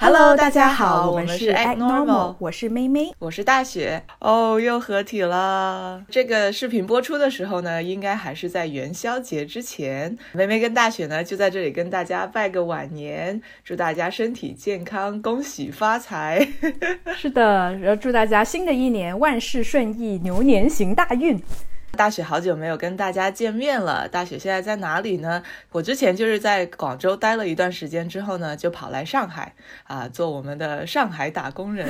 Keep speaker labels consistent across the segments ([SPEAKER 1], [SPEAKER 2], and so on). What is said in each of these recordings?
[SPEAKER 1] Hello，大家好，
[SPEAKER 2] 我
[SPEAKER 1] 们
[SPEAKER 2] 是
[SPEAKER 1] Act Normal，
[SPEAKER 2] 我是妹妹，
[SPEAKER 1] 我是大雪。哦，又合体了。这个视频播出的时候呢，应该还是在元宵节之前。妹妹跟大雪呢，就在这里跟大家拜个晚年，祝大家身体健康，恭喜发财。
[SPEAKER 2] 是的，然后祝大家新的一年万事顺意，牛年行大运。
[SPEAKER 1] 大雪好久没有跟大家见面了，大雪现在在哪里呢？我之前就是在广州待了一段时间之后呢，就跑来上海啊，做我们的上海打工人。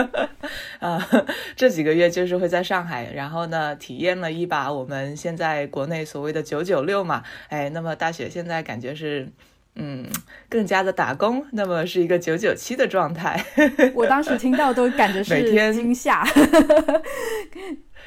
[SPEAKER 1] 啊，这几个月就是会在上海，然后呢，体验了一把我们现在国内所谓的九九六嘛。哎，那么大雪现在感觉是，嗯，更加的打工，那么是一个九九七的状态。
[SPEAKER 2] 我当时听到都感觉是 惊吓。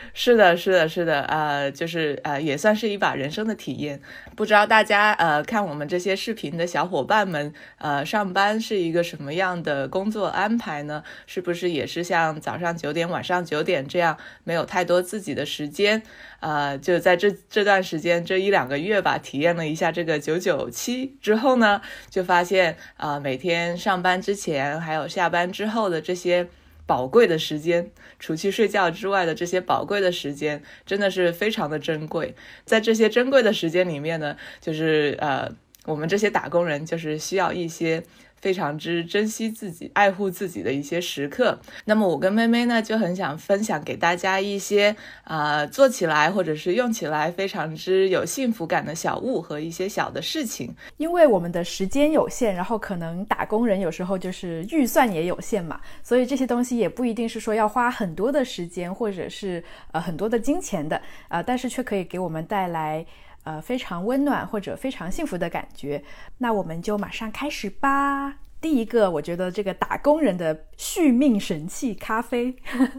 [SPEAKER 1] 是的，是的，是的，呃，就是呃，也算是一把人生的体验。不知道大家呃看我们这些视频的小伙伴们，呃，上班是一个什么样的工作安排呢？是不是也是像早上九点、晚上九点这样，没有太多自己的时间？呃，就在这这段时间这一两个月吧，体验了一下这个九九七之后呢，就发现啊，每天上班之前还有下班之后的这些。宝贵的时间，除去睡觉之外的这些宝贵的时间，真的是非常的珍贵。在这些珍贵的时间里面呢，就是呃，我们这些打工人就是需要一些。非常之珍惜自己、爱护自己的一些时刻。那么我跟妹妹呢，就很想分享给大家一些啊，做起来或者是用起来非常之有幸福感的小物和一些小的事情。
[SPEAKER 2] 因为我们的时间有限，然后可能打工人有时候就是预算也有限嘛，所以这些东西也不一定是说要花很多的时间或者是呃很多的金钱的啊，但是却可以给我们带来。呃，非常温暖或者非常幸福的感觉，那我们就马上开始吧。第一个，我觉得这个打工人的续命神器——咖啡。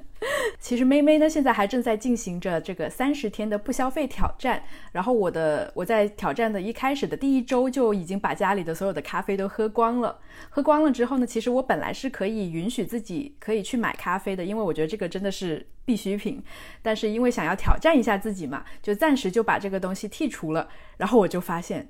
[SPEAKER 2] 其实妹妹呢，现在还正在进行着这个三十天的不消费挑战。然后我的我在挑战的一开始的第一周就已经把家里的所有的咖啡都喝光了。喝光了之后呢，其实我本来是可以允许自己可以去买咖啡的，因为我觉得这个真的是必需品。但是因为想要挑战一下自己嘛，就暂时就把这个东西剔除了。然后我就发现。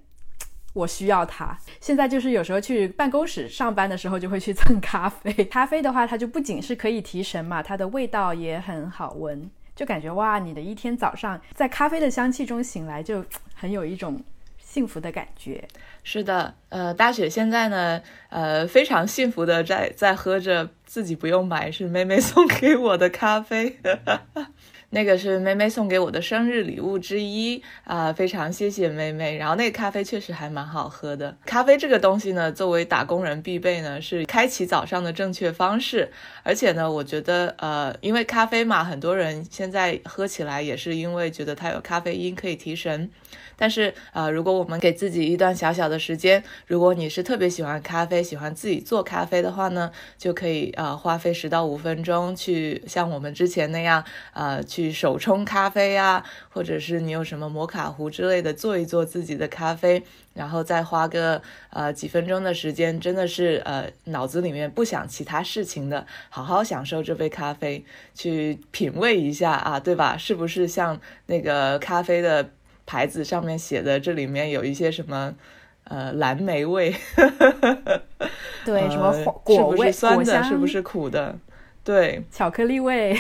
[SPEAKER 2] 我需要它。现在就是有时候去办公室上班的时候，就会去蹭咖啡。咖啡的话，它就不仅是可以提神嘛，它的味道也很好闻，就感觉哇，你的一天早上在咖啡的香气中醒来，就很有一种幸福的感觉。
[SPEAKER 1] 是的，呃，大雪现在呢，呃，非常幸福的在在喝着自己不用买，是妹妹送给我的咖啡。那个是妹妹送给我的生日礼物之一啊，非常谢谢妹妹。然后那个咖啡确实还蛮好喝的。咖啡这个东西呢，作为打工人必备呢，是开启早上的正确方式。而且呢，我觉得呃，因为咖啡嘛，很多人现在喝起来也是因为觉得它有咖啡因可以提神。但是呃，如果我们给自己一段小小的时间，如果你是特别喜欢咖啡，喜欢自己做咖啡的话呢，就可以呃花费十到五分钟去像我们之前那样呃去手冲咖啡啊，或者是你有什么摩卡壶之类的做一做自己的咖啡，然后再花个呃几分钟的时间，真的是呃脑子里面不想其他事情的，好好享受这杯咖啡，去品味一下啊，对吧？是不是像那个咖啡的？牌子上面写的，这里面有一些什么，呃，蓝莓味，
[SPEAKER 2] 对，什么果
[SPEAKER 1] 味，是不是酸的？是不是苦的？对，
[SPEAKER 2] 巧克力味，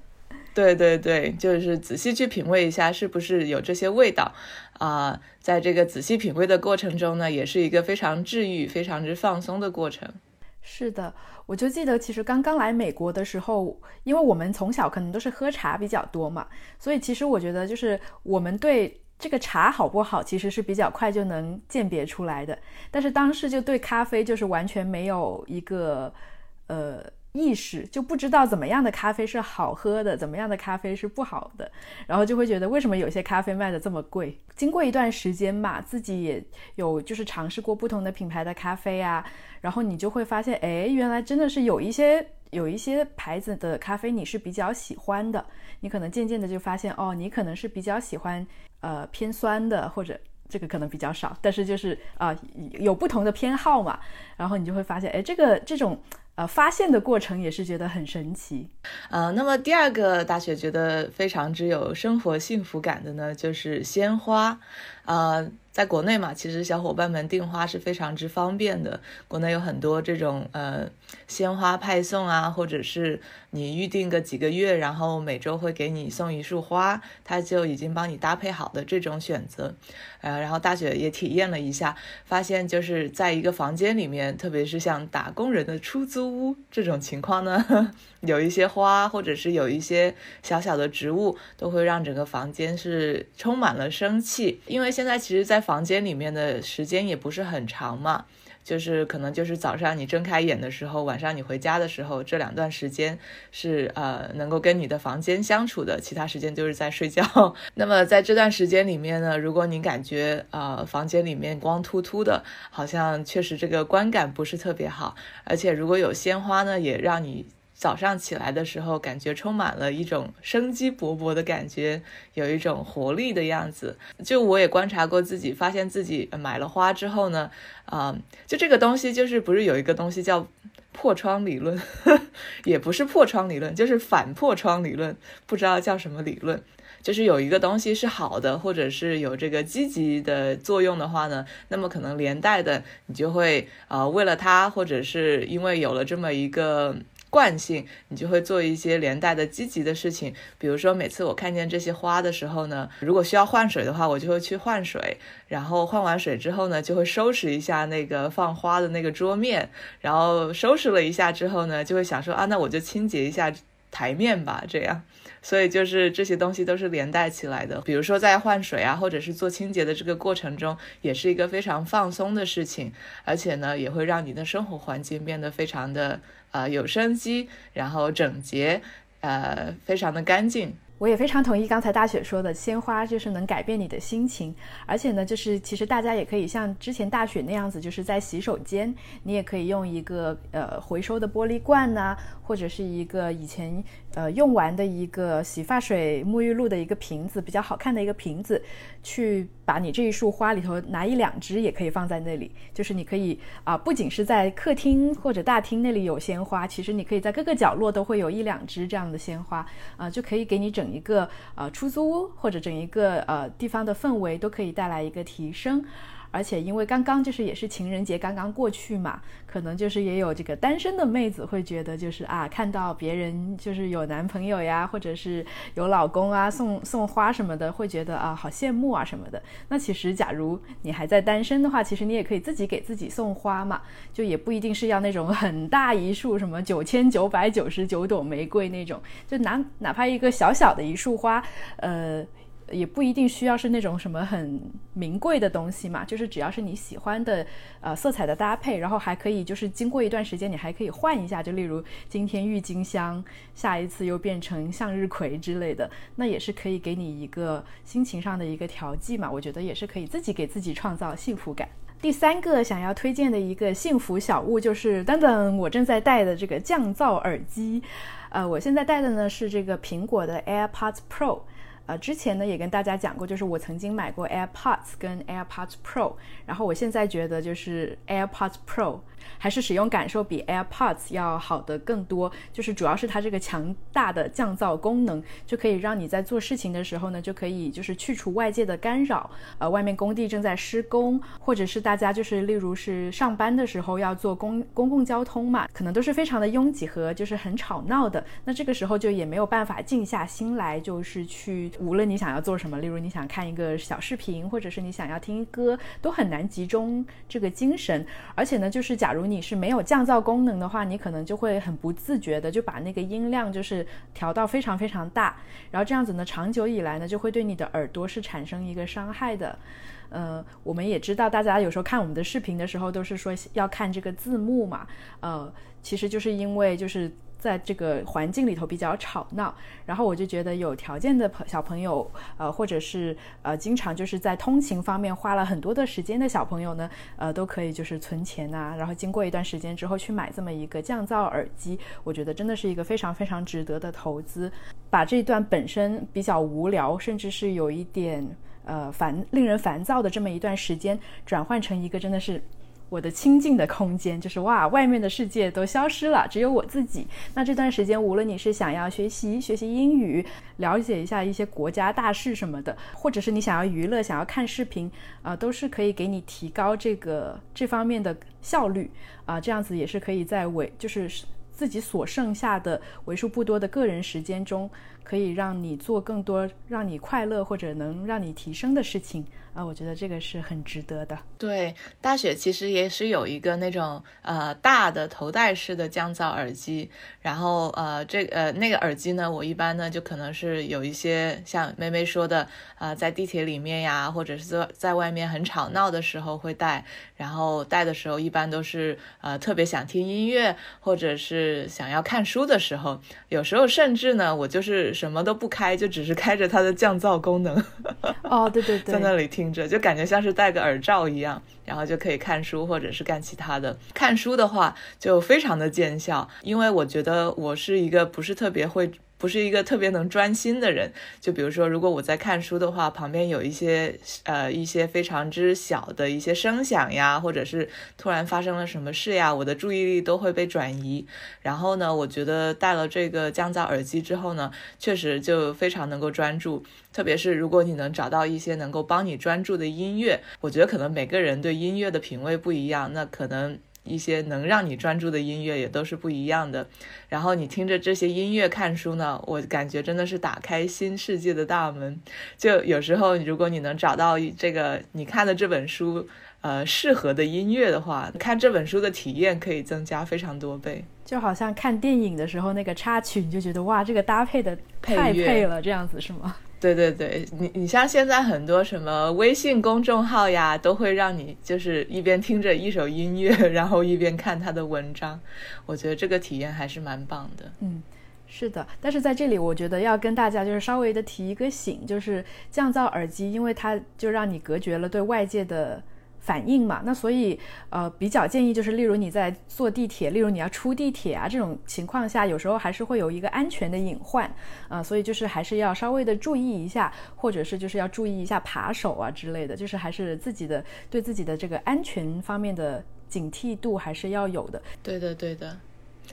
[SPEAKER 1] 对对对，就是仔细去品味一下，是不是有这些味道啊？在这个仔细品味的过程中呢，也是一个非常治愈、非常之放松的过程。
[SPEAKER 2] 是的，我就记得，其实刚刚来美国的时候，因为我们从小可能都是喝茶比较多嘛，所以其实我觉得，就是我们对这个茶好不好，其实是比较快就能鉴别出来的。但是当时就对咖啡就是完全没有一个呃。意识就不知道怎么样的咖啡是好喝的，怎么样的咖啡是不好的，然后就会觉得为什么有些咖啡卖的这么贵？经过一段时间嘛，自己也有就是尝试过不同的品牌的咖啡啊，然后你就会发现，哎，原来真的是有一些有一些牌子的咖啡你是比较喜欢的，你可能渐渐的就发现，哦，你可能是比较喜欢呃偏酸的，或者这个可能比较少，但是就是啊有不同的偏好嘛，然后你就会发现，哎，这个这种。呃，发现的过程也是觉得很神奇。
[SPEAKER 1] 呃，那么第二个大雪觉得非常之有生活幸福感的呢，就是鲜花。呃，在国内嘛，其实小伙伴们订花是非常之方便的。国内有很多这种呃鲜花派送啊，或者是你预定个几个月，然后每周会给你送一束花，它就已经帮你搭配好的这种选择。呃，然后大雪也体验了一下，发现就是在一个房间里面，特别是像打工人的出租屋这种情况呢，有一些花或者是有一些小小的植物，都会让整个房间是充满了生气。因为现在其实，在房间里面的时间也不是很长嘛。就是可能就是早上你睁开眼的时候，晚上你回家的时候，这两段时间是呃能够跟你的房间相处的，其他时间就是在睡觉。那么在这段时间里面呢，如果你感觉呃房间里面光秃秃的，好像确实这个观感不是特别好，而且如果有鲜花呢，也让你。早上起来的时候，感觉充满了一种生机勃勃的感觉，有一种活力的样子。就我也观察过自己，发现自己买了花之后呢，啊，就这个东西就是不是有一个东西叫破窗理论，也不是破窗理论，就是反破窗理论，不知道叫什么理论。就是有一个东西是好的，或者是有这个积极的作用的话呢，那么可能连带的你就会呃为了它，或者是因为有了这么一个。惯性，你就会做一些连带的积极的事情。比如说，每次我看见这些花的时候呢，如果需要换水的话，我就会去换水。然后换完水之后呢，就会收拾一下那个放花的那个桌面。然后收拾了一下之后呢，就会想说啊，那我就清洁一下台面吧。这样，所以就是这些东西都是连带起来的。比如说在换水啊，或者是做清洁的这个过程中，也是一个非常放松的事情，而且呢，也会让你的生活环境变得非常的。呃，有生机，然后整洁，呃，非常的干净。
[SPEAKER 2] 我也非常同意刚才大雪说的，鲜花就是能改变你的心情，而且呢，就是其实大家也可以像之前大雪那样子，就是在洗手间，你也可以用一个呃回收的玻璃罐呐，或者是一个以前呃用完的一个洗发水、沐浴露的一个瓶子，比较好看的一个瓶子，去把你这一束花里头拿一两支也可以放在那里，就是你可以啊，不仅是在客厅或者大厅那里有鲜花，其实你可以在各个角落都会有一两支这样的鲜花啊，就可以给你整。一个呃出租屋或者整一个呃地方的氛围都可以带来一个提升。而且因为刚刚就是也是情人节刚刚过去嘛，可能就是也有这个单身的妹子会觉得就是啊，看到别人就是有男朋友呀，或者是有老公啊，送送花什么的，会觉得啊好羡慕啊什么的。那其实假如你还在单身的话，其实你也可以自己给自己送花嘛，就也不一定是要那种很大一束什么九千九百九十九朵玫瑰那种，就哪哪怕一个小小的一束花，呃。也不一定需要是那种什么很名贵的东西嘛，就是只要是你喜欢的，呃，色彩的搭配，然后还可以就是经过一段时间，你还可以换一下，就例如今天郁金香，下一次又变成向日葵之类的，那也是可以给你一个心情上的一个调剂嘛。我觉得也是可以自己给自己创造幸福感。第三个想要推荐的一个幸福小物就是等等，我正在戴的这个降噪耳机，呃，我现在戴的呢是这个苹果的 AirPods Pro。呃，之前呢也跟大家讲过，就是我曾经买过 AirPods 跟 AirPods Pro，然后我现在觉得就是 AirPods Pro。还是使用感受比 AirPods 要好的更多，就是主要是它这个强大的降噪功能，就可以让你在做事情的时候呢，就可以就是去除外界的干扰。呃，外面工地正在施工，或者是大家就是例如是上班的时候要坐公公共交通嘛，可能都是非常的拥挤和就是很吵闹的。那这个时候就也没有办法静下心来，就是去无论你想要做什么，例如你想看一个小视频，或者是你想要听歌，都很难集中这个精神。而且呢，就是假如如你是没有降噪功能的话，你可能就会很不自觉的就把那个音量就是调到非常非常大，然后这样子呢，长久以来呢，就会对你的耳朵是产生一个伤害的。呃，我们也知道，大家有时候看我们的视频的时候，都是说要看这个字幕嘛，呃，其实就是因为就是。在这个环境里头比较吵闹，然后我就觉得有条件的朋小朋友，呃，或者是呃，经常就是在通勤方面花了很多的时间的小朋友呢，呃，都可以就是存钱呐，然后经过一段时间之后去买这么一个降噪耳机，我觉得真的是一个非常非常值得的投资，把这段本身比较无聊，甚至是有一点呃烦、令人烦躁的这么一段时间，转换成一个真的是。我的清静的空间，就是哇，外面的世界都消失了，只有我自己。那这段时间，无论你是想要学习学习英语，了解一下一些国家大事什么的，或者是你想要娱乐，想要看视频，啊，都是可以给你提高这个这方面的效率啊，这样子也是可以在为就是自己所剩下的为数不多的个人时间中。可以让你做更多让你快乐或者能让你提升的事情啊，我觉得这个是很值得的。
[SPEAKER 1] 对，大雪其实也是有一个那种呃大的头戴式的降噪耳机，然后呃这呃那个耳机呢，我一般呢就可能是有一些像妹妹说的啊，在地铁里面呀，或者是在在外面很吵闹的时候会戴，然后戴的时候一般都是呃特别想听音乐或者是想要看书的时候，有时候甚至呢我就是。什么都不开，就只是开着它的降噪功能。
[SPEAKER 2] 哦，对对对，
[SPEAKER 1] 在那里听着，就感觉像是戴个耳罩一样，然后就可以看书或者是干其他的。看书的话就非常的见效，因为我觉得我是一个不是特别会。不是一个特别能专心的人，就比如说，如果我在看书的话，旁边有一些呃一些非常之小的一些声响呀，或者是突然发生了什么事呀，我的注意力都会被转移。然后呢，我觉得戴了这个降噪耳机之后呢，确实就非常能够专注。特别是如果你能找到一些能够帮你专注的音乐，我觉得可能每个人对音乐的品味不一样，那可能。一些能让你专注的音乐也都是不一样的，然后你听着这些音乐看书呢，我感觉真的是打开新世界的大门。就有时候，如果你能找到这个你看的这本书，呃，适合的音乐的话，看这本书的体验可以增加非常多倍。
[SPEAKER 2] 就好像看电影的时候那个插曲，你就觉得哇，这个搭配的太配了，这样子是吗？
[SPEAKER 1] 对对对，你你像现在很多什么微信公众号呀，都会让你就是一边听着一首音乐，然后一边看他的文章，我觉得这个体验还是蛮棒的。
[SPEAKER 2] 嗯，是的，但是在这里我觉得要跟大家就是稍微的提一个醒，就是降噪耳机，因为它就让你隔绝了对外界的。反应嘛，那所以呃比较建议就是，例如你在坐地铁，例如你要出地铁啊这种情况下，有时候还是会有一个安全的隐患啊，所以就是还是要稍微的注意一下，或者是就是要注意一下扒手啊之类的，就是还是自己的对自己的这个安全方面的警惕度还是要有的。
[SPEAKER 1] 对的，对的，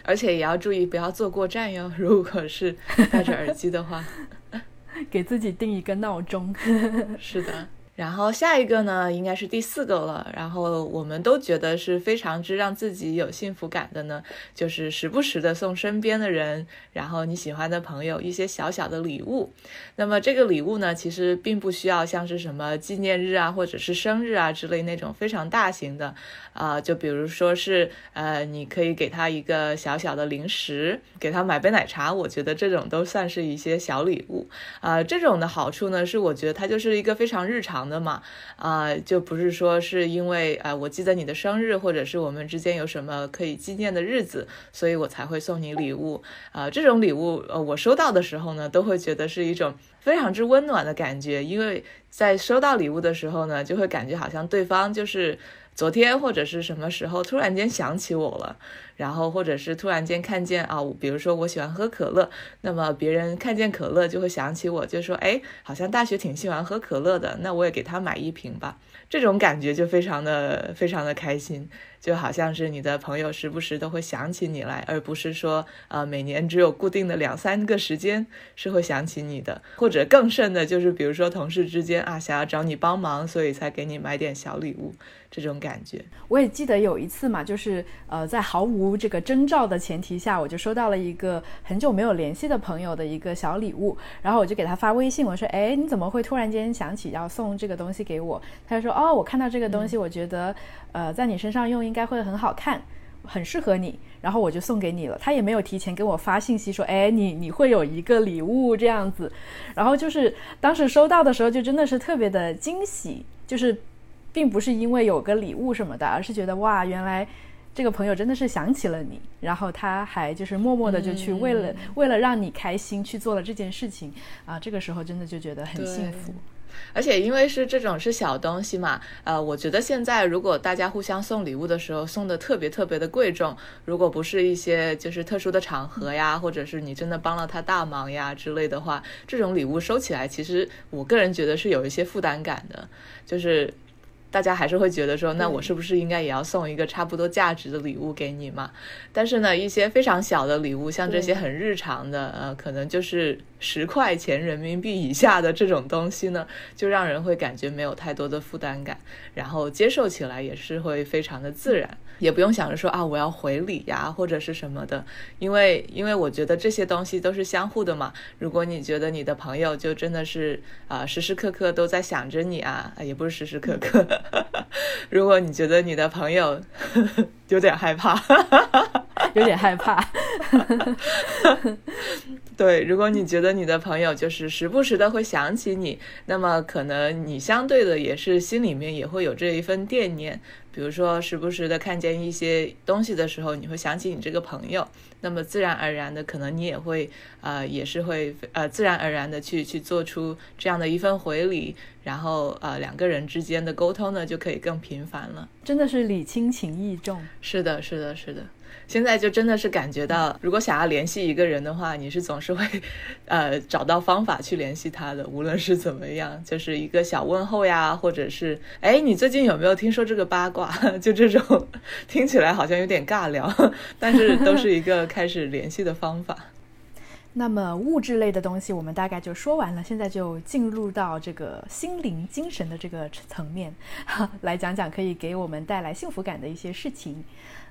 [SPEAKER 1] 而且也要注意不要坐过站哟。如果是戴着耳机的话，
[SPEAKER 2] 给自己定一个闹钟。
[SPEAKER 1] 是的。然后下一个呢，应该是第四个了。然后我们都觉得是非常之让自己有幸福感的呢，就是时不时的送身边的人，然后你喜欢的朋友一些小小的礼物。那么这个礼物呢，其实并不需要像是什么纪念日啊，或者是生日啊之类那种非常大型的。啊，就比如说是呃，你可以给他一个小小的零食，给他买杯奶茶，我觉得这种都算是一些小礼物。啊，这种的好处呢，是我觉得它就是一个非常日常的嘛，啊，就不是说是因为啊，我记得你的生日，或者是我们之间有什么可以纪念的日子，所以我才会送你礼物。啊，这种礼物，呃，我收到的时候呢，都会觉得是一种非常之温暖的感觉，因为在收到礼物的时候呢，就会感觉好像对方就是。昨天或者是什么时候突然间想起我了，然后或者是突然间看见啊，比如说我喜欢喝可乐，那么别人看见可乐就会想起我，就说哎，好像大学挺喜欢喝可乐的，那我也给他买一瓶吧。这种感觉就非常的非常的开心，就好像是你的朋友时不时都会想起你来，而不是说呃每年只有固定的两三个时间是会想起你的，或者更甚的就是比如说同事之间啊想要找你帮忙，所以才给你买点小礼物。这种感觉，
[SPEAKER 2] 我也记得有一次嘛，就是呃，在毫无这个征兆的前提下，我就收到了一个很久没有联系的朋友的一个小礼物，然后我就给他发微信，我说：“哎，你怎么会突然间想起要送这个东西给我？”他就说：“哦，我看到这个东西，我觉得呃，在你身上用应该会很好看，很适合你，然后我就送给你了。”他也没有提前给我发信息说：“哎，你你会有一个礼物这样子。”然后就是当时收到的时候，就真的是特别的惊喜，就是。并不是因为有个礼物什么的，而是觉得哇，原来这个朋友真的是想起了你，然后他还就是默默的就去为了为了让你开心去做了这件事情啊，这个时候真的就觉得很幸福。
[SPEAKER 1] 而且因为是这种是小东西嘛，呃，我觉得现在如果大家互相送礼物的时候送的特别特别的贵重，如果不是一些就是特殊的场合呀，或者是你真的帮了他大忙呀之类的话，这种礼物收起来，其实我个人觉得是有一些负担感的，就是。大家还是会觉得说，那我是不是应该也要送一个差不多价值的礼物给你嘛？但是呢，一些非常小的礼物，像这些很日常的，呃，可能就是十块钱人民币以下的这种东西呢，就让人会感觉没有太多的负担感，然后接受起来也是会非常的自然，也不用想着说啊我要回礼呀或者是什么的，因为因为我觉得这些东西都是相互的嘛。如果你觉得你的朋友就真的是啊时时刻刻都在想着你啊，也不是时时刻刻。如果你觉得你的朋友 有点害怕，
[SPEAKER 2] 有点害怕，
[SPEAKER 1] 对，如果你觉得你的朋友就是时不时的会想起你，那么可能你相对的也是心里面也会有这一份惦念。比如说，时不时的看见一些东西的时候，你会想起你这个朋友，那么自然而然的，可能你也会，呃，也是会，呃，自然而然的去去做出这样的一份回礼，然后，呃，两个人之间的沟通呢，就可以更频繁了。
[SPEAKER 2] 真的是礼轻情意重。
[SPEAKER 1] 是的，是的，是的。现在就真的是感觉到，如果想要联系一个人的话，你是总是会，呃，找到方法去联系他的，无论是怎么样，就是一个小问候呀，或者是，哎，你最近有没有听说这个八卦？就这种听起来好像有点尬聊，但是都是一个开始联系的方法。
[SPEAKER 2] 那么物质类的东西我们大概就说完了，现在就进入到这个心灵、精神的这个层面，来讲讲可以给我们带来幸福感的一些事情。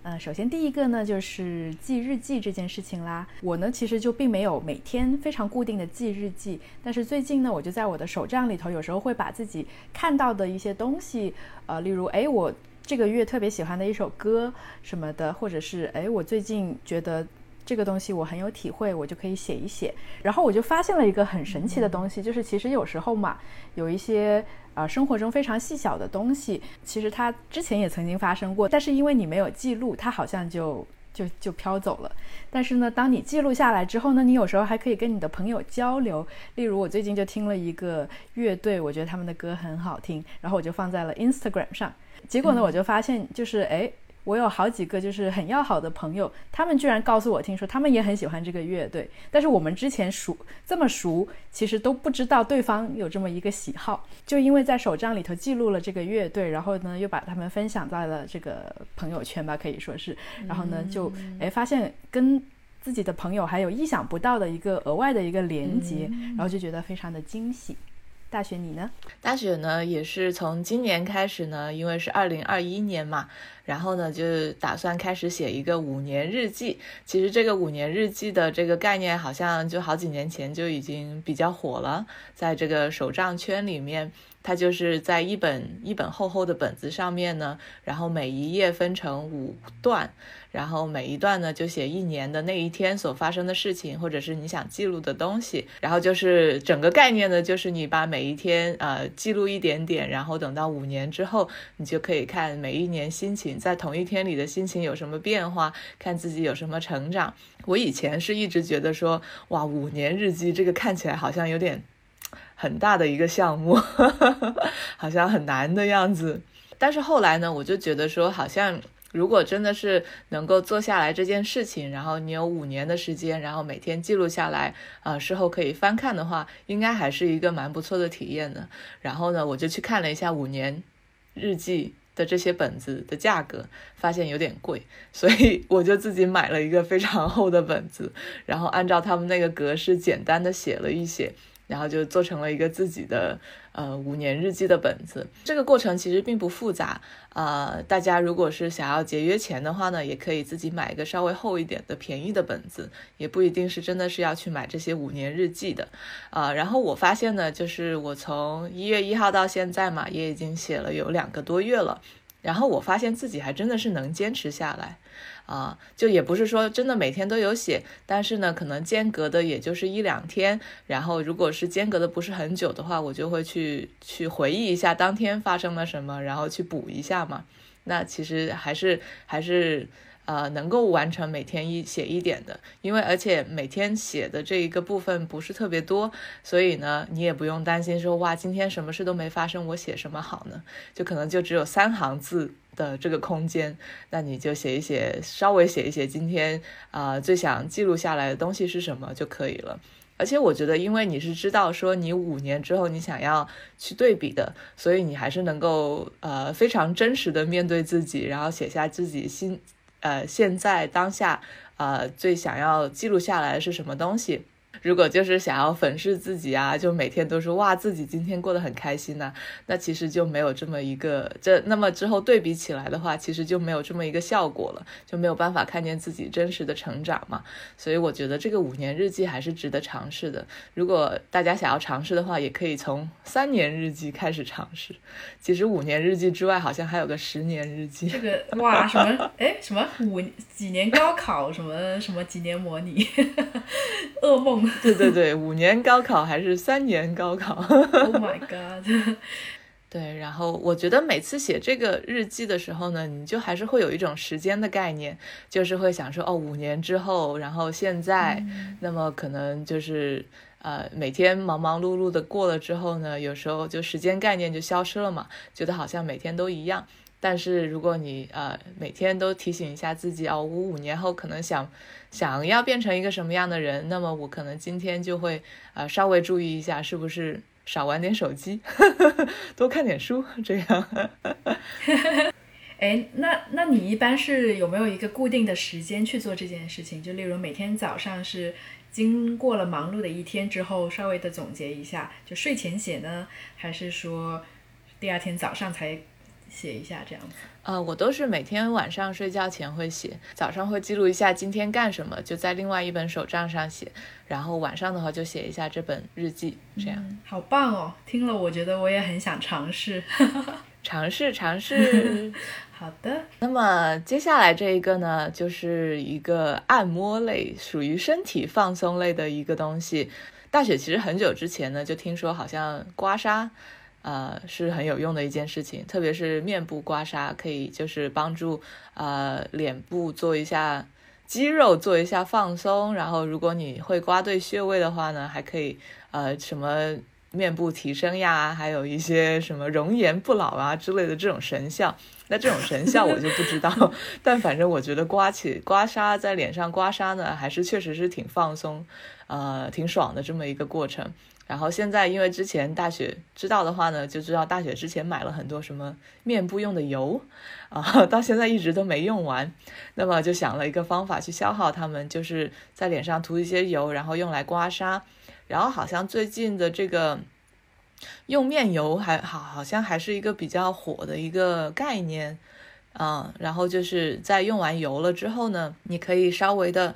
[SPEAKER 2] 呃，首先第一个呢，就是记日记这件事情啦。我呢，其实就并没有每天非常固定的记日记，但是最近呢，我就在我的手账里头，有时候会把自己看到的一些东西，呃，例如，哎，我这个月特别喜欢的一首歌什么的，或者是，哎，我最近觉得这个东西我很有体会，我就可以写一写。然后我就发现了一个很神奇的东西，就是其实有时候嘛，有一些。啊，生活中非常细小的东西，其实它之前也曾经发生过，但是因为你没有记录，它好像就就就飘走了。但是呢，当你记录下来之后呢，你有时候还可以跟你的朋友交流。例如，我最近就听了一个乐队，我觉得他们的歌很好听，然后我就放在了 Instagram 上。结果呢，我就发现，就是哎。我有好几个就是很要好的朋友，他们居然告诉我，听说他们也很喜欢这个乐队，但是我们之前熟这么熟，其实都不知道对方有这么一个喜好，就因为在手账里头记录了这个乐队，然后呢又把他们分享在了这个朋友圈吧，可以说是，然后呢就哎发现跟自己的朋友还有意想不到的一个额外的一个连接，然后就觉得非常的惊喜。大雪你呢？
[SPEAKER 1] 大雪呢也是从今年开始呢，因为是二零二一年嘛。然后呢，就打算开始写一个五年日记。其实这个五年日记的这个概念，好像就好几年前就已经比较火了，在这个手账圈里面。它就是在一本一本厚厚的本子上面呢，然后每一页分成五段，然后每一段呢就写一年的那一天所发生的事情，或者是你想记录的东西。然后就是整个概念呢，就是你把每一天呃记录一点点，然后等到五年之后，你就可以看每一年心情在同一天里的心情有什么变化，看自己有什么成长。我以前是一直觉得说，哇，五年日记这个看起来好像有点。很大的一个项目，好像很难的样子。但是后来呢，我就觉得说，好像如果真的是能够做下来这件事情，然后你有五年的时间，然后每天记录下来，呃，事后可以翻看的话，应该还是一个蛮不错的体验的。然后呢，我就去看了一下五年日记的这些本子的价格，发现有点贵，所以我就自己买了一个非常厚的本子，然后按照他们那个格式简单的写了一写。然后就做成了一个自己的呃五年日记的本子。这个过程其实并不复杂啊，大家如果是想要节约钱的话呢，也可以自己买一个稍微厚一点的便宜的本子，也不一定是真的是要去买这些五年日记的啊。然后我发现呢，就是我从一月一号到现在嘛，也已经写了有两个多月了，然后我发现自己还真的是能坚持下来。啊，就也不是说真的每天都有写，但是呢，可能间隔的也就是一两天。然后，如果是间隔的不是很久的话，我就会去去回忆一下当天发生了什么，然后去补一下嘛。那其实还是还是呃能够完成每天一写一点的，因为而且每天写的这一个部分不是特别多，所以呢，你也不用担心说哇今天什么事都没发生，我写什么好呢？就可能就只有三行字。的这个空间，那你就写一写，稍微写一写今天啊最想记录下来的东西是什么就可以了。而且我觉得，因为你是知道说你五年之后你想要去对比的，所以你还是能够呃非常真实的面对自己，然后写下自己心呃现在当下呃最想要记录下来的是什么东西。如果就是想要粉饰自己啊，就每天都说哇自己今天过得很开心呐，那其实就没有这么一个这那么之后对比起来的话，其实就没有这么一个效果了，就没有办法看见自己真实的成长嘛。所以我觉得这个五年日记还是值得尝试的。如果大家想要尝试的话，也可以从三年日记开始尝试。其实五年日记之外，好像还有个十年日记。
[SPEAKER 2] 这个 哇什么哎什么五几年高考什么什么几年模拟，噩梦。
[SPEAKER 1] 对对对，五年高考还是三年高考
[SPEAKER 2] ？Oh my god！
[SPEAKER 1] 对，然后我觉得每次写这个日记的时候呢，你就还是会有一种时间的概念，就是会想说，哦，五年之后，然后现在，那么可能就是呃，每天忙忙碌碌的过了之后呢，有时候就时间概念就消失了嘛，觉得好像每天都一样。但是如果你呃每天都提醒一下自己哦，我五年后可能想想要变成一个什么样的人，那么我可能今天就会呃稍微注意一下，是不是少玩点手机，多看点书，这样。
[SPEAKER 2] 哎，那那你一般是有没有一个固定的时间去做这件事情？就例如每天早上是经过了忙碌的一天之后，稍微的总结一下，就睡前写呢，还是说第二天早上才？写一下这样子，
[SPEAKER 1] 呃，我都是每天晚上睡觉前会写，早上会记录一下今天干什么，就在另外一本手账上写，然后晚上的话就写一下这本日记，这样。
[SPEAKER 2] 好棒哦，听了我觉得我也很想尝试，
[SPEAKER 1] 尝 试尝试。
[SPEAKER 2] 好的，
[SPEAKER 1] 那么接下来这一个呢，就是一个按摩类，属于身体放松类的一个东西。大雪其实很久之前呢，就听说好像刮痧。呃，是很有用的一件事情，特别是面部刮痧，可以就是帮助呃脸部做一下肌肉做一下放松。然后，如果你会刮对穴位的话呢，还可以呃什么面部提升呀，还有一些什么容颜不老啊之类的这种神效。那这种神效我就不知道，但反正我觉得刮起刮痧在脸上刮痧呢，还是确实是挺放松，呃，挺爽的这么一个过程。然后现在，因为之前大雪知道的话呢，就知道大雪之前买了很多什么面部用的油，啊，到现在一直都没用完。那么就想了一个方法去消耗它们，就是在脸上涂一些油，然后用来刮痧。然后好像最近的这个用面油还好，好像还是一个比较火的一个概念，嗯，然后就是在用完油了之后呢，你可以稍微的。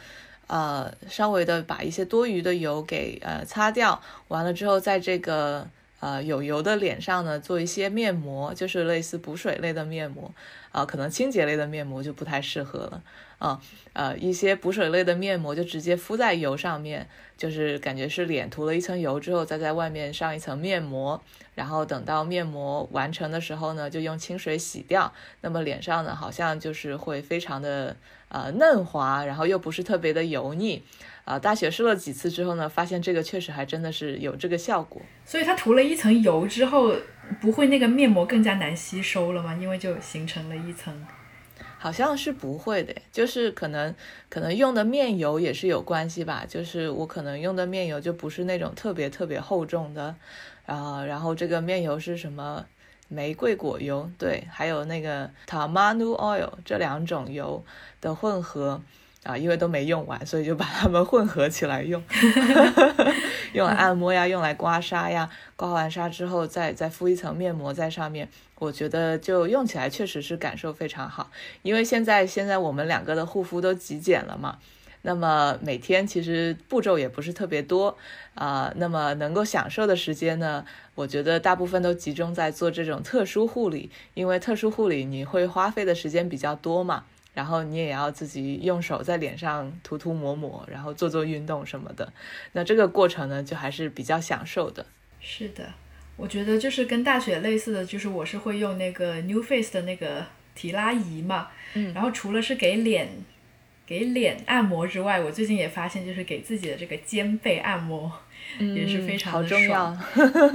[SPEAKER 1] 呃，稍微的把一些多余的油给呃擦掉，完了之后，在这个呃有油的脸上呢，做一些面膜，就是类似补水类的面膜，啊，可能清洁类的面膜就不太适合了，啊，呃，一些补水类的面膜就直接敷在油上面，就是感觉是脸涂了一层油之后，再在外面上一层面膜，然后等到面膜完成的时候呢，就用清水洗掉，那么脸上呢，好像就是会非常的。呃，嫩滑，然后又不是特别的油腻，啊，大学试了几次之后呢，发现这个确实还真的是有这个效果。
[SPEAKER 2] 所以它涂了一层油之后，不会那个面膜更加难吸收了吗？因为就形成了一层。
[SPEAKER 1] 好像是不会的，就是可能可能用的面油也是有关系吧。就是我可能用的面油就不是那种特别特别厚重的，啊，然后这个面油是什么？玫瑰果油，对，还有那个 Tamanu Oil 这两种油的混合啊，因为都没用完，所以就把它们混合起来用，用来按摩呀，用来刮痧呀，刮完痧之后再再敷一层面膜在上面，我觉得就用起来确实是感受非常好，因为现在现在我们两个的护肤都极简了嘛。那么每天其实步骤也不是特别多啊，那么能够享受的时间呢，我觉得大部分都集中在做这种特殊护理，因为特殊护理你会花费的时间比较多嘛，然后你也要自己用手在脸上涂涂抹抹，然后做做运动什么的，那这个过程呢就还是比较享受的。
[SPEAKER 2] 是的，我觉得就是跟大雪类似的就是我是会用那个 New Face 的那个提拉仪嘛，嗯，然后除了是给脸。给脸按摩之外，我最近也发现，就是给自己的这个肩背按摩，也是非常的
[SPEAKER 1] 爽。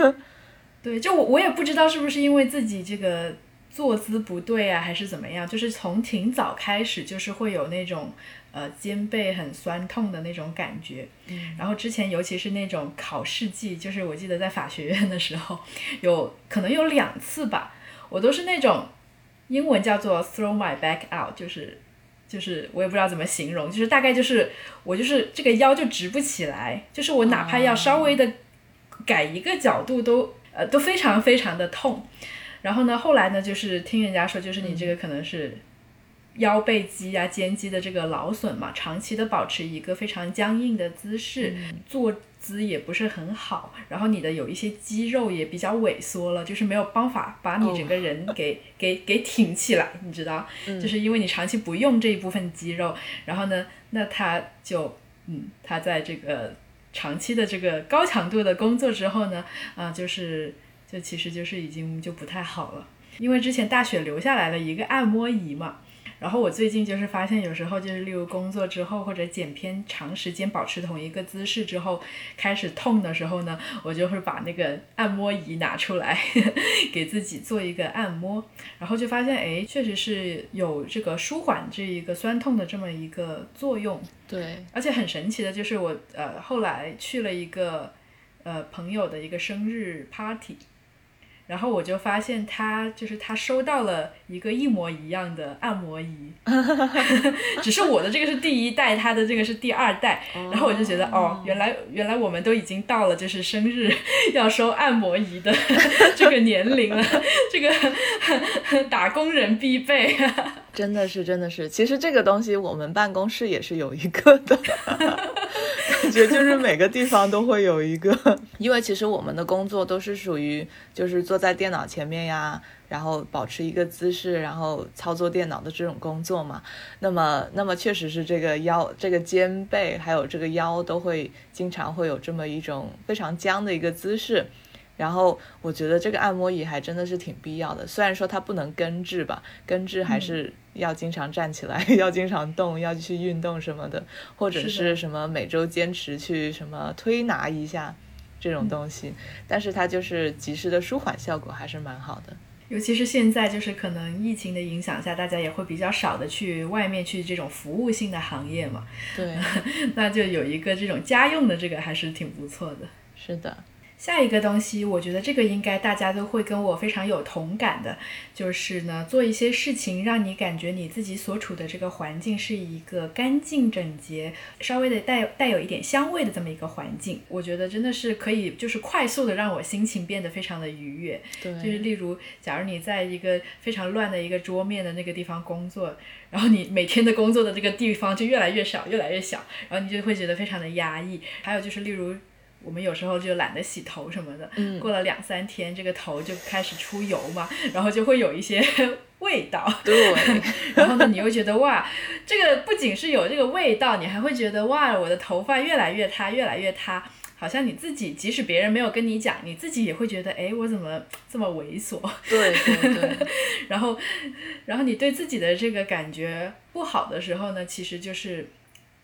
[SPEAKER 2] 对，就我我也不知道是不是因为自己这个坐姿不对啊，还是怎么样？就是从挺早开始，就是会有那种呃肩背很酸痛的那种感觉。
[SPEAKER 1] 嗯，
[SPEAKER 2] 然后之前尤其是那种考试季，就是我记得在法学院的时候，有可能有两次吧，我都是那种英文叫做 throw my back out，就是就是我也不知道怎么形容，就是大概就是我就是这个腰就直不起来，就是我哪怕要稍微的改一个角度都呃都非常非常的痛。然后呢，后来呢，就是听人家说，就是你这个可能是腰背肌啊、肩肌的这个劳损嘛，长期的保持一个非常僵硬的姿势，坐姿也不是很好，然后你的有一些肌肉也比较萎缩了，就是没有办法把你整个人给给给挺起来，你知道，就是因为你长期不用这一部分肌肉，然后呢，那他就嗯，他在这个长期的这个高强度的工作之后呢，啊，就是。就其实就是已经就不太好了，因为之前大雪留下来了一个按摩仪嘛，然后我最近就是发现有时候就是例如工作之后或者剪片长时间保持同一个姿势之后开始痛的时候呢，我就会把那个按摩仪拿出来 给自己做一个按摩，然后就发现哎，确实是有这个舒缓这一个酸痛的这么一个作用。
[SPEAKER 1] 对，
[SPEAKER 2] 而且很神奇的就是我呃后来去了一个呃朋友的一个生日 party。然后我就发现他就是他收到了一个一模一样的按摩仪，只是我的这个是第一代，他的这个是第二代。然后我就觉得哦，原来原来我们都已经到了就是生日要收按摩仪的 这个年龄了，这个打工人必备。
[SPEAKER 1] 真的是真的是，其实这个东西我们办公室也是有一个的。感觉就是每个地方都会有一个，因为其实我们的工作都是属于就是坐在电脑前面呀，然后保持一个姿势，然后操作电脑的这种工作嘛。那么，那么确实是这个腰、这个肩背还有这个腰都会经常会有这么一种非常僵的一个姿势。然后我觉得这个按摩椅还真的是挺必要的，虽然说它不能根治吧，根治还是要经常站起来，要经常动，要去运动什么的，或者是什么每周坚持去什么推拿一下这种东西，但是它就是及时的舒缓效果还是蛮好的。
[SPEAKER 2] 尤其是现在就是可能疫情的影响下，大家也会比较少的去外面去这种服务性的行业嘛。
[SPEAKER 1] 对，
[SPEAKER 2] 那就有一个这种家用的这个还是挺不错的。
[SPEAKER 1] 是的。
[SPEAKER 2] 下一个东西，我觉得这个应该大家都会跟我非常有同感的，就是呢，做一些事情让你感觉你自己所处的这个环境是一个干净整洁、稍微的带带有一点香味的这么一个环境。我觉得真的是可以，就是快速的让我心情变得非常的愉悦。
[SPEAKER 1] 对，
[SPEAKER 2] 就是例如，假如你在一个非常乱的一个桌面的那个地方工作，然后你每天的工作的这个地方就越来越少，越来越小，然后你就会觉得非常的压抑。还有就是例如。我们有时候就懒得洗头什么的，过了两三天，这个头就开始出油嘛，然后就会有一些 味道。
[SPEAKER 1] 对，
[SPEAKER 2] 然后呢，你又觉得哇，这个不仅是有这个味道，你还会觉得哇，我的头发越来越塌，越来越塌，好像你自己即使别人没有跟你讲，你自己也会觉得，哎，我怎么这么猥琐？
[SPEAKER 1] 对对对。
[SPEAKER 2] 然后，然后你对自己的这个感觉不好的时候呢，其实就是。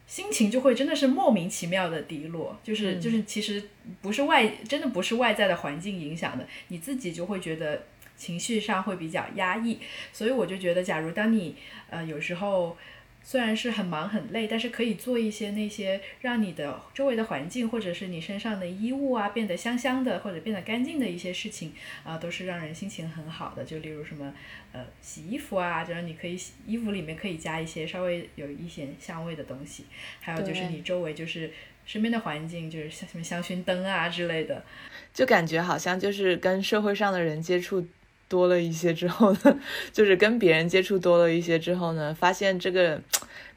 [SPEAKER 2] 心情就会真的是莫名其妙的低落，就是就是其实不是外真的不是外在的环境影响的，你自己就会觉得情绪上会比较压抑，所以我就觉得，假如当你呃有时候。虽然是很忙很累，但是可以做一些那些让你的周围的环境或者是你身上的衣物啊变得香香的或者变得干净的一些事情啊，都是让人心情很好的。就例如什么呃洗衣服啊，就是你可以洗衣服里面可以加一些稍微有一些香味的东西，还有就是你周围就是身边的环境，就是像什么香薰灯啊之类的，
[SPEAKER 1] 就感觉好像就是跟社会上的人接触。多了一些之后呢，就是跟别人接触多了一些之后呢，发现这个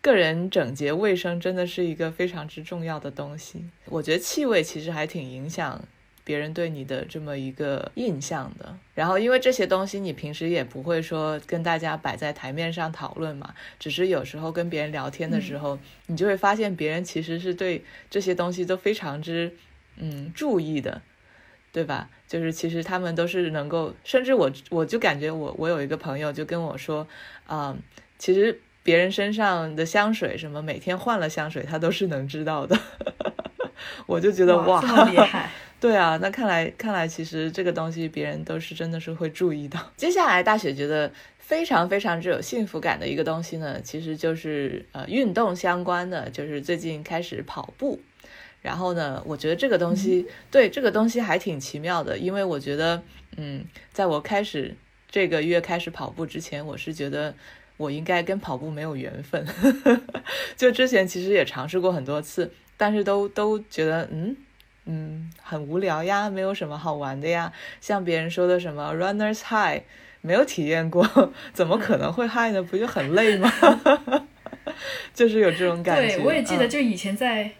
[SPEAKER 1] 个人整洁卫生真的是一个非常之重要的东西。我觉得气味其实还挺影响别人对你的这么一个印象的。然后因为这些东西你平时也不会说跟大家摆在台面上讨论嘛，只是有时候跟别人聊天的时候，你就会发现别人其实是对这些东西都非常之嗯注意的。对吧？就是其实他们都是能够，甚至我我就感觉我我有一个朋友就跟我说，啊，其实别人身上的香水什么，每天换了香水他都是能知道的。我就觉得哇，
[SPEAKER 2] 这么厉害。
[SPEAKER 1] 对啊，那看来看来其实这个东西别人都是真的是会注意到。接下来大雪觉得非常非常之有幸福感的一个东西呢，其实就是呃运动相关的，就是最近开始跑步。然后呢，我觉得这个东西对这个东西还挺奇妙的，因为我觉得嗯，在我开始这个月开始跑步之前，我是觉得我应该跟跑步没有缘分。就之前其实也尝试过很多次，但是都都觉得嗯。嗯，很无聊呀，没有什么好玩的呀。像别人说的什么 runners high，没有体验过，怎么可能会 high 呢？不就很累吗？就是有这种感
[SPEAKER 2] 觉。对，我也记得，就以前在。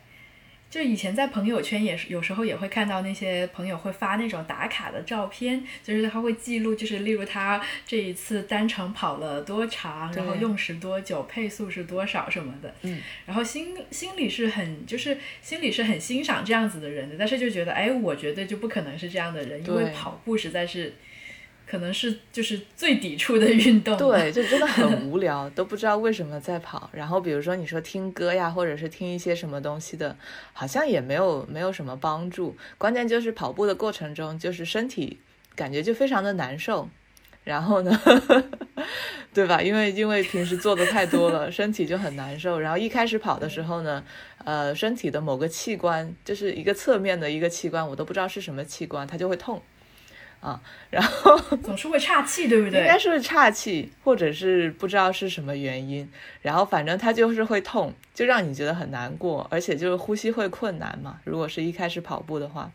[SPEAKER 2] 就以前在朋友圈也是有时候也会看到那些朋友会发那种打卡的照片，就是他会记录，就是例如他这一次单程跑了多长，然后用时多久，配速是多少什么的。
[SPEAKER 1] 嗯。
[SPEAKER 2] 然后心心里是很就是心里是很欣赏这样子的人的，但是就觉得哎，我绝对就不可能是这样的人，因为跑步实在是。可能是就是最抵触的运动，
[SPEAKER 1] 对，就真的很 无聊，都不知道为什么在跑。然后比如说你说听歌呀，或者是听一些什么东西的，好像也没有没有什么帮助。关键就是跑步的过程中，就是身体感觉就非常的难受。然后呢，对吧？因为因为平时做的太多了，身体就很难受。然后一开始跑的时候呢，呃，身体的某个器官，就是一个侧面的一个器官，我都不知道是什么器官，它就会痛。啊，然后
[SPEAKER 2] 总是会岔气，对不对？
[SPEAKER 1] 应该是岔气，或者是不知道是什么原因。然后反正它就是会痛，就让你觉得很难过，而且就是呼吸会困难嘛。如果是一开始跑步的话，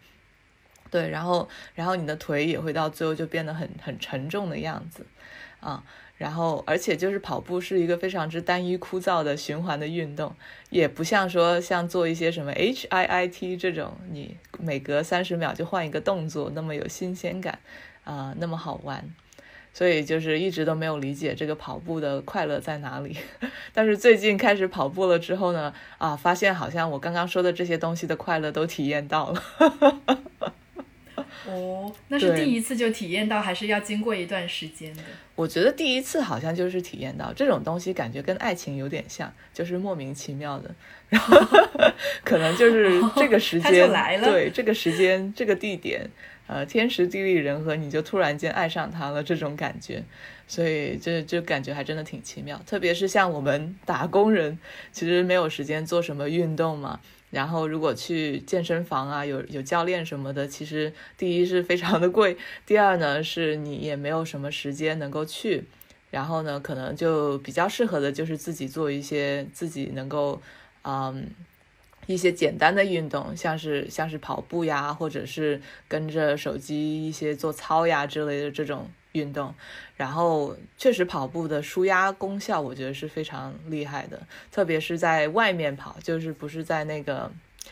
[SPEAKER 1] 对，然后然后你的腿也会到最后就变得很很沉重的样子，啊。然后，而且就是跑步是一个非常之单一枯燥的循环的运动，也不像说像做一些什么 H I I T 这种，你每隔三十秒就换一个动作，那么有新鲜感，啊，那么好玩。所以就是一直都没有理解这个跑步的快乐在哪里。但是最近开始跑步了之后呢，啊，发现好像我刚刚说的这些东西的快乐都体验到了。
[SPEAKER 2] 哦，那是第一次就体验到，还是要经过一段时间的？
[SPEAKER 1] 我觉得第一次好像就是体验到这种东西，感觉跟爱情有点像，就是莫名其妙的，然 后可能就是这个时间 来了，对这个时间、这个地点，呃，天时地利人和，你就突然间爱上他了，这种感觉，所以就就感觉还真的挺奇妙。特别是像我们打工人，其实没有时间做什么运动嘛。然后，如果去健身房啊，有有教练什么的，其实第一是非常的贵，第二呢是你也没有什么时间能够去，然后呢，可能就比较适合的就是自己做一些自己能够，嗯，一些简单的运动，像是像是跑步呀，或者是跟着手机一些做操呀之类的这种。运动，然后确实跑步的舒压功效，我觉得是非常厉害的。特别是在外面跑，就是不是在那个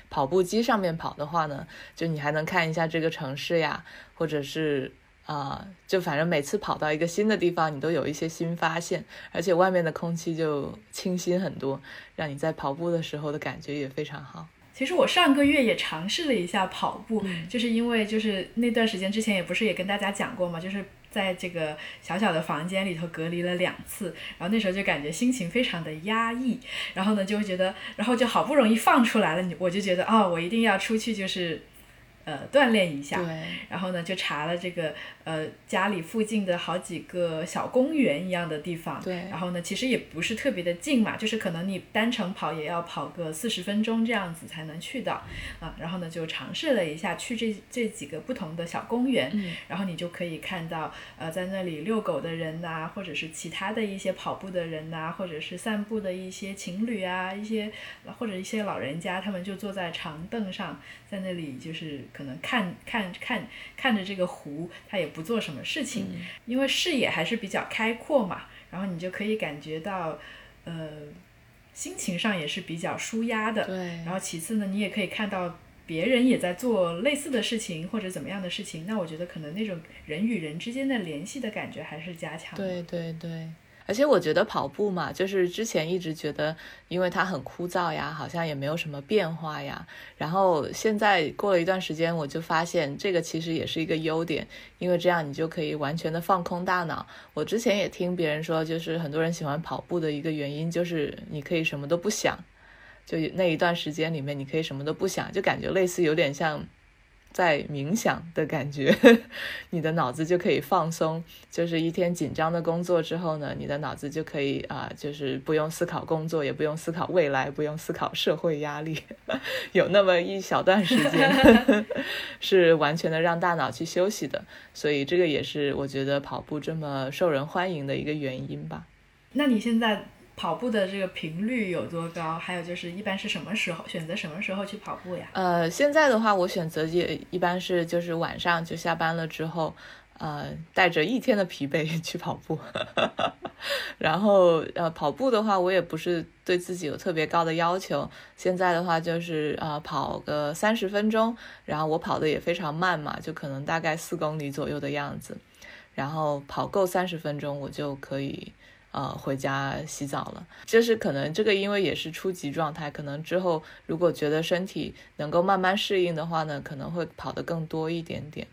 [SPEAKER 1] 跑步机上面跑的话呢，就你还能看一下这个城市呀，或者是啊，就反正每次跑到一个新的地方，你都有一些新发现，而且外面的空气就清新很多，让你在跑步的时候的感觉也非常好。
[SPEAKER 2] 其实我上个月也尝试了一下跑步，就是因为就是那段时间之前也不是也跟大家讲过嘛，就是。在这个小小的房间里头隔离了两次，然后那时候就感觉心情非常的压抑，然后呢就会觉得，然后就好不容易放出来了，你我就觉得哦，我一定要出去，就是。呃，锻炼一下，然后呢，就查了这个呃家里附近的好几个小公园一样的地方，
[SPEAKER 1] 对，
[SPEAKER 2] 然后呢，其实也不是特别的近嘛，就是可能你单程跑也要跑个四十分钟这样子才能去到，啊，然后呢就尝试了一下去这这几个不同的小公园，然后你就可以看到呃在那里遛狗的人呐，或者是其他的一些跑步的人呐，或者是散步的一些情侣啊，一些或者一些老人家，他们就坐在长凳上，在那里就是。可能看看看看着这个湖，他也不做什么事情，因为视野还是比较开阔嘛。然后你就可以感觉到，呃，心情上也是比较舒压的。
[SPEAKER 1] 对。
[SPEAKER 2] 然后其次呢，你也可以看到别人也在做类似的事情或者怎么样的事情。那我觉得可能那种人与人之间的联系的感觉还是加强。
[SPEAKER 1] 对对对。而且我觉得跑步嘛，就是之前一直觉得，因为它很枯燥呀，好像也没有什么变化呀。然后现在过了一段时间，我就发现这个其实也是一个优点，因为这样你就可以完全的放空大脑。我之前也听别人说，就是很多人喜欢跑步的一个原因，就是你可以什么都不想，就那一段时间里面你可以什么都不想，就感觉类似有点像。在冥想的感觉，你的脑子就可以放松。就是一天紧张的工作之后呢，你的脑子就可以啊，就是不用思考工作，也不用思考未来，不用思考社会压力，有那么一小段时间 是完全的让大脑去休息的。所以这个也是我觉得跑步这么受人欢迎的一个原因吧。
[SPEAKER 2] 那你现在？跑步的这个频率有多高？还有就是一般是什么时候选择什么时候去跑步呀？
[SPEAKER 1] 呃，现在的话，我选择也一般是就是晚上就下班了之后，呃，带着一天的疲惫去跑步。然后呃，跑步的话，我也不是对自己有特别高的要求。现在的话就是呃，跑个三十分钟，然后我跑的也非常慢嘛，就可能大概四公里左右的样子。然后跑够三十分钟，我就可以。呃，回家洗澡了，就是可能这个，因为也是初级状态，可能之后如果觉得身体能够慢慢适应的话呢，可能会跑得更多一点点。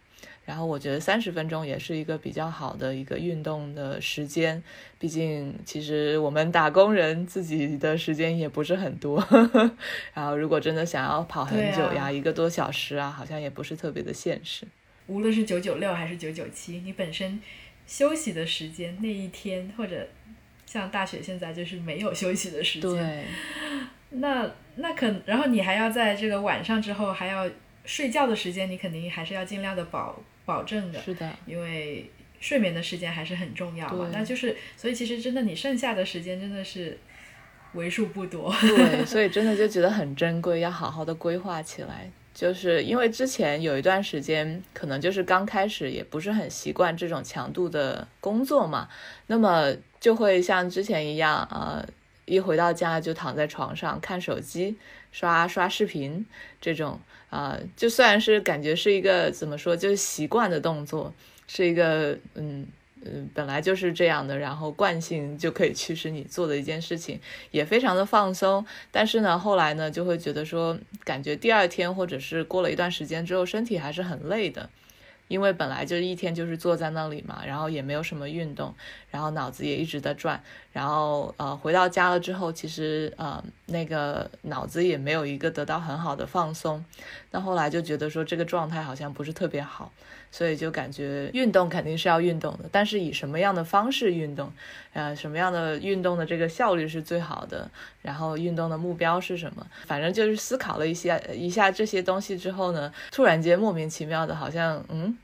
[SPEAKER 1] 然后我觉得三十分钟也是一个比较好的一个运动的时间，毕竟其实我们打工人自己的时间也不是很多。然后如果真的想要跑很久呀，一个多小时啊，好像也不是特别的现实。
[SPEAKER 2] 无论是九九六还是九九七，你本身休息的时间那一天或者。像大学现在就是没有休息的时间，
[SPEAKER 1] 对，
[SPEAKER 2] 那那可然后你还要在这个晚上之后还要睡觉的时间，你肯定还是要尽量的保保证的，
[SPEAKER 1] 是的，
[SPEAKER 2] 因为睡眠的时间还是很重要嘛。那就是所以其实真的你剩下的时间真的是为数不多，
[SPEAKER 1] 对，所以真的就觉得很珍贵，要好好的规划起来。就是因为之前有一段时间，可能就是刚开始也不是很习惯这种强度的工作嘛，那么就会像之前一样，呃，一回到家就躺在床上看手机、刷刷视频这种，啊，就虽然是感觉是一个怎么说，就是习惯的动作，是一个嗯。嗯，本来就是这样的，然后惯性就可以驱使你做的一件事情，也非常的放松。但是呢，后来呢，就会觉得说，感觉第二天或者是过了一段时间之后，身体还是很累的。因为本来就一天就是坐在那里嘛，然后也没有什么运动，然后脑子也一直在转，然后呃回到家了之后，其实呃那个脑子也没有一个得到很好的放松，那后来就觉得说这个状态好像不是特别好，所以就感觉运动肯定是要运动的，但是以什么样的方式运动，呃什么样的运动的这个效率是最好的，然后运动的目标是什么，反正就是思考了一些一下这些东西之后呢，突然间莫名其妙的好像嗯。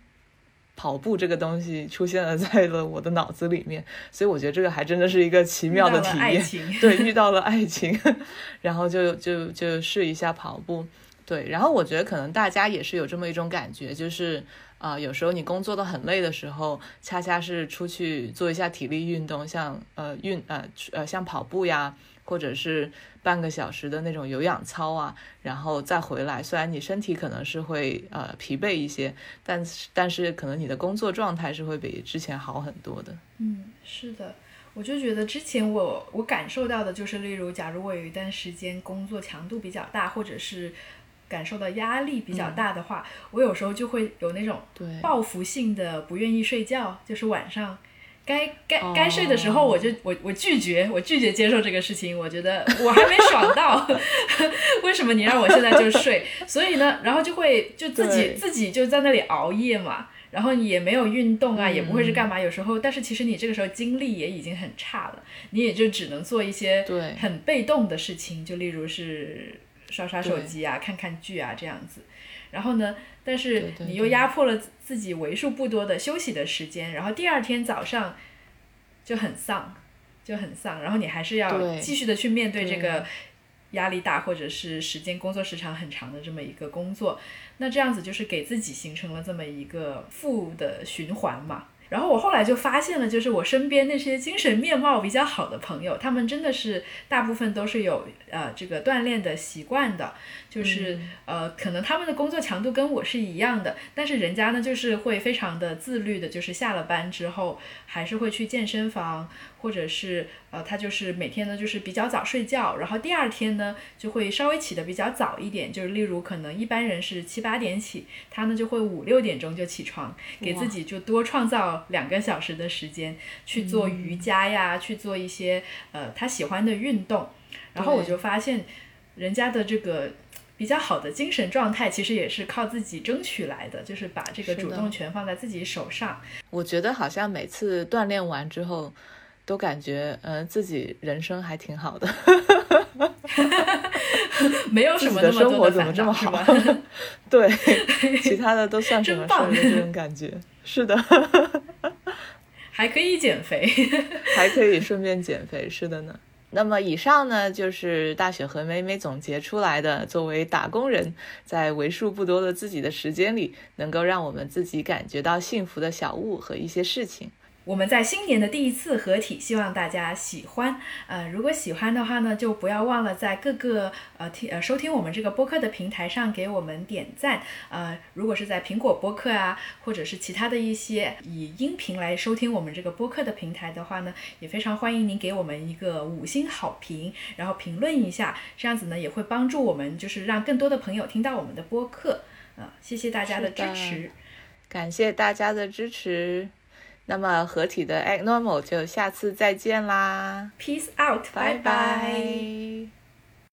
[SPEAKER 1] 跑步这个东西出现了在了我的脑子里面，所以我觉得这个还真的是一个奇妙的体验。对，遇到了爱情，然后就就就试一下跑步。对，然后我觉得可能大家也是有这么一种感觉，就是啊，有时候你工作的很累的时候，恰恰是出去做一下体力运动，像呃运呃呃像跑步呀。或者是半个小时的那种有氧操啊，然后再回来。虽然你身体可能是会呃疲惫一些，但是但是可能你的工作状态是会比之前好很多的。
[SPEAKER 2] 嗯，是的，我就觉得之前我我感受到的就是，例如假如我有一段时间工作强度比较大，或者是感受到压力比较大的话，我有时候就会有那种报复性的不愿意睡觉，就是晚上。该该该睡的时候，我就我我拒绝，我拒绝接受这个事情。我觉得我还没爽到，为什么你让我现在就睡？所以呢，然后就会就自己自己就在那里熬夜嘛，然后也没有运动啊，也不会是干嘛。有时候，但是其实你这个时候精力也已经很差了，你也就只能做一些很被动的事情，就例如是刷刷手机啊、看看剧啊这样子。然后呢？但是你又压迫了自己为数不多的休息的时间，然后第二天早上就很丧，就很丧。然后你还是要继续的去面对这个压力大或者是时间工作时长很长的这么一个工作。那这样子就是给自己形成了这么一个负的循环嘛。然后我后来就发现了，就是我身边那些精神面貌比较好的朋友，他们真的是大部分都是有呃这个锻炼的习惯的，就是呃可能他们的工作强度跟我是一样的，但是人家呢就是会非常的自律的，就是下了班之后还是会去健身房。或者是呃，他就是每天呢，就是比较早睡觉，然后第二天呢，就会稍微起的比较早一点，就是例如可能一般人是七八点起，他呢就会五六点钟就起床，给自己就多创造两个小时的时间去做瑜伽呀，去做一些呃他喜欢的运动，然后我就发现人家的这个比较好的精神状态，其实也是靠自己争取来的，就是把这个主动权放在自己手上。
[SPEAKER 1] 我觉得好像每次锻炼完之后，都感觉呃自己人生还挺好的，
[SPEAKER 2] 没有什么
[SPEAKER 1] 的生活怎
[SPEAKER 2] 么
[SPEAKER 1] 这么好？对，其他的都算什么事儿的这种感觉。是的，
[SPEAKER 2] 还可以减肥，
[SPEAKER 1] 还可以顺便减肥。是的呢。那么以上呢，就是大雪和美美总结出来的，作为打工人，在为数不多的自己的时间里，能够让我们自己感觉到幸福的小物和一些事情。
[SPEAKER 2] 我们在新年的第一次合体，希望大家喜欢。呃，如果喜欢的话呢，就不要忘了在各个呃听呃收听我们这个播客的平台上给我们点赞。呃，如果是在苹果播客啊，或者是其他的一些以音频来收听我们这个播客的平台的话呢，也非常欢迎您给我们一个五星好评，然后评论一下，这样子呢也会帮助我们，就是让更多的朋友听到我们的播客。啊，谢谢大家的支持，
[SPEAKER 1] 感谢大家的支持。那么合体的 Egg Normal 就下次再见啦
[SPEAKER 2] ，Peace out，拜拜。